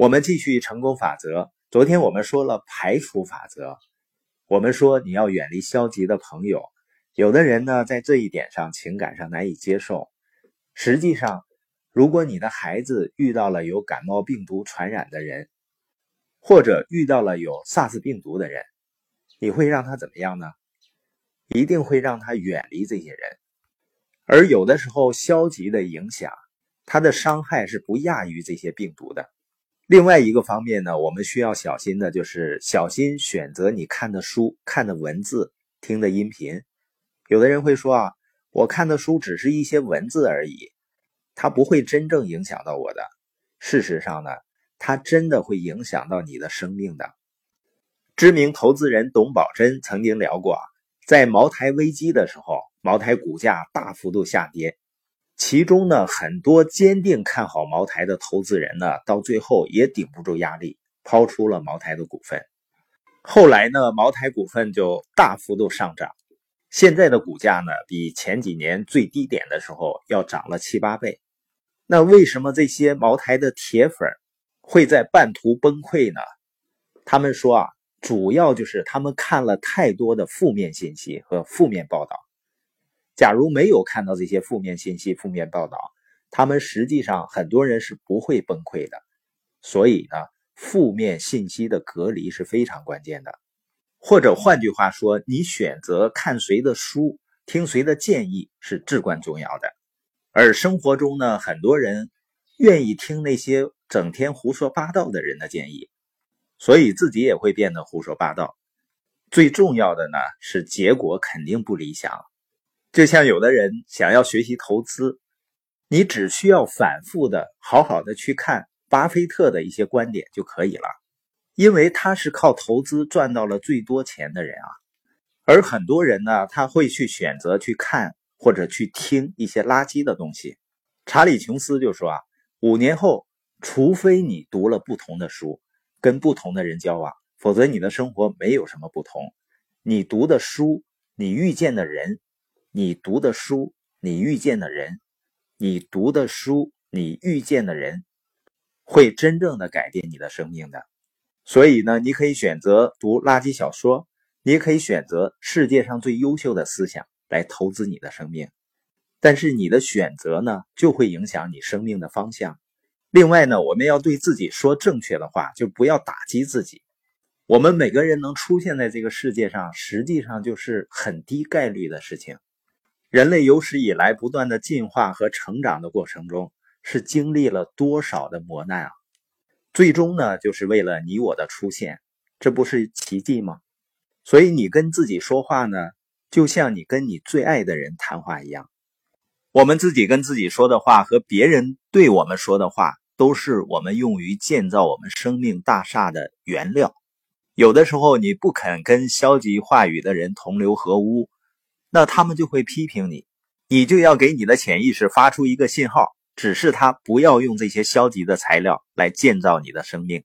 我们继续成功法则。昨天我们说了排除法则，我们说你要远离消极的朋友。有的人呢，在这一点上情感上难以接受。实际上，如果你的孩子遇到了有感冒病毒传染的人，或者遇到了有萨斯病毒的人，你会让他怎么样呢？一定会让他远离这些人。而有的时候，消极的影响，它的伤害是不亚于这些病毒的。另外一个方面呢，我们需要小心的就是小心选择你看的书、看的文字、听的音频。有的人会说啊，我看的书只是一些文字而已，它不会真正影响到我的。事实上呢，它真的会影响到你的生命的。知名投资人董宝珍曾经聊过，在茅台危机的时候，茅台股价大幅度下跌。其中呢，很多坚定看好茅台的投资人呢，到最后也顶不住压力，抛出了茅台的股份。后来呢，茅台股份就大幅度上涨，现在的股价呢，比前几年最低点的时候要涨了七八倍。那为什么这些茅台的铁粉会在半途崩溃呢？他们说啊，主要就是他们看了太多的负面信息和负面报道。假如没有看到这些负面信息、负面报道，他们实际上很多人是不会崩溃的。所以呢，负面信息的隔离是非常关键的。或者换句话说，你选择看谁的书、听谁的建议是至关重要的。而生活中呢，很多人愿意听那些整天胡说八道的人的建议，所以自己也会变得胡说八道。最重要的呢，是结果肯定不理想。就像有的人想要学习投资，你只需要反复的、好好的去看巴菲特的一些观点就可以了，因为他是靠投资赚到了最多钱的人啊。而很多人呢，他会去选择去看或者去听一些垃圾的东西。查理·琼斯就说啊，五年后，除非你读了不同的书，跟不同的人交往，否则你的生活没有什么不同。你读的书，你遇见的人。你读的书，你遇见的人，你读的书，你遇见的人，会真正的改变你的生命的。所以呢，你可以选择读垃圾小说，你也可以选择世界上最优秀的思想来投资你的生命。但是你的选择呢，就会影响你生命的方向。另外呢，我们要对自己说正确的话，就不要打击自己。我们每个人能出现在这个世界上，实际上就是很低概率的事情。人类有史以来不断的进化和成长的过程中，是经历了多少的磨难啊！最终呢，就是为了你我的出现，这不是奇迹吗？所以你跟自己说话呢，就像你跟你最爱的人谈话一样。我们自己跟自己说的话和别人对我们说的话，都是我们用于建造我们生命大厦的原料。有的时候你不肯跟消极话语的人同流合污。那他们就会批评你，你就要给你的潜意识发出一个信号，指示他不要用这些消极的材料来建造你的生命。